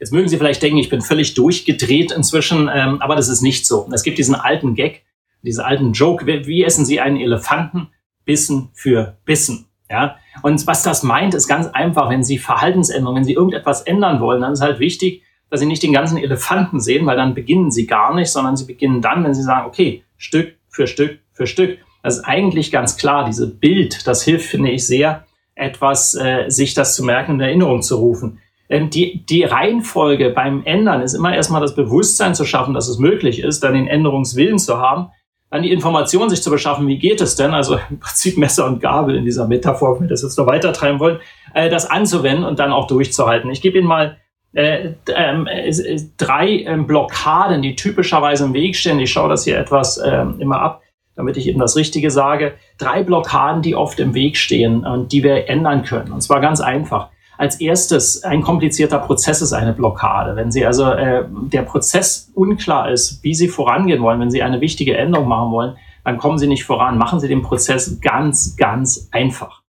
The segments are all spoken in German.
Jetzt mögen Sie vielleicht denken, ich bin völlig durchgedreht inzwischen, ähm, aber das ist nicht so. Es gibt diesen alten Gag, diesen alten Joke, wie, essen Sie einen Elefanten? Bissen für Bissen. Ja? Und was das meint, ist ganz einfach, wenn Sie Verhaltensänderungen, wenn Sie irgendetwas ändern wollen, dann ist halt wichtig, dass Sie nicht den ganzen Elefanten sehen, weil dann beginnen Sie gar nicht, sondern Sie beginnen dann, wenn Sie sagen, okay, Stück für Stück für Stück. Das ist eigentlich ganz klar, dieses Bild, das hilft, finde ich, sehr, etwas, äh, sich das zu merken und in Erinnerung zu rufen. Ähm, die, die Reihenfolge beim Ändern ist immer erstmal das Bewusstsein zu schaffen, dass es möglich ist, dann den Änderungswillen zu haben, dann die Information sich zu beschaffen, wie geht es denn, also im Prinzip Messer und Gabel in dieser Metaphor, wenn wir das jetzt noch weiter treiben wollen, äh, das anzuwenden und dann auch durchzuhalten. Ich gebe Ihnen mal äh, ähm, äh, drei äh, Blockaden, die typischerweise im Weg stehen. Ich schaue das hier etwas äh, immer ab, damit ich eben das Richtige sage. Drei Blockaden, die oft im Weg stehen und die wir ändern können. Und zwar ganz einfach als erstes ein komplizierter Prozess ist eine Blockade. Wenn Sie also äh, der Prozess unklar ist, wie Sie vorangehen wollen, wenn Sie eine wichtige Änderung machen wollen, dann kommen Sie nicht voran. Machen Sie den Prozess ganz, ganz einfach.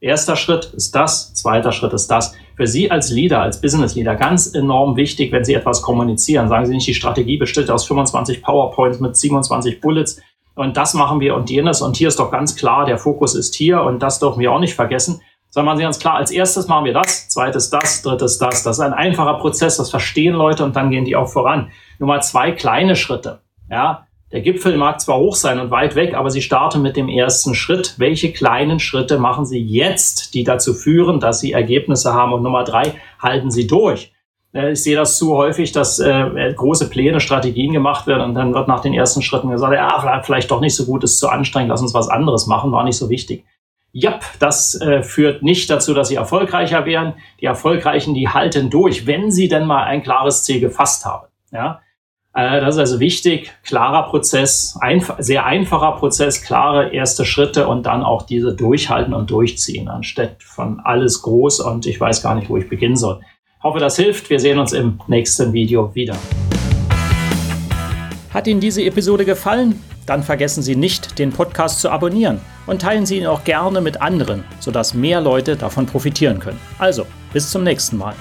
Erster Schritt ist das, zweiter Schritt ist das. Für Sie als Leader, als Business Leader ganz enorm wichtig, wenn Sie etwas kommunizieren. Sagen Sie nicht, die Strategie besteht aus 25 PowerPoints mit 27 Bullets und das machen wir und jenes und hier ist doch ganz klar, der Fokus ist hier und das dürfen wir auch nicht vergessen, sondern man sieht ganz klar, als erstes machen wir das, zweites das, drittes das. Das ist ein einfacher Prozess, das verstehen Leute und dann gehen die auch voran. Nummer zwei, kleine Schritte. Ja, der Gipfel mag zwar hoch sein und weit weg, aber Sie starten mit dem ersten Schritt. Welche kleinen Schritte machen Sie jetzt, die dazu führen, dass Sie Ergebnisse haben? Und Nummer drei, halten Sie durch. Äh, ich sehe das zu häufig, dass äh, große Pläne, Strategien gemacht werden und dann wird nach den ersten Schritten gesagt, ja, vielleicht doch nicht so gut, ist zu anstrengend, lass uns was anderes machen, war nicht so wichtig. Ja, das äh, führt nicht dazu, dass sie erfolgreicher werden. Die Erfolgreichen, die halten durch, wenn sie denn mal ein klares Ziel gefasst haben. Ja, äh, das ist also wichtig. Klarer Prozess, einf sehr einfacher Prozess, klare erste Schritte und dann auch diese durchhalten und durchziehen, anstatt von alles groß und ich weiß gar nicht, wo ich beginnen soll. Hoffe, das hilft. Wir sehen uns im nächsten Video wieder. Hat Ihnen diese Episode gefallen? Dann vergessen Sie nicht, den Podcast zu abonnieren und teilen Sie ihn auch gerne mit anderen, sodass mehr Leute davon profitieren können. Also, bis zum nächsten Mal.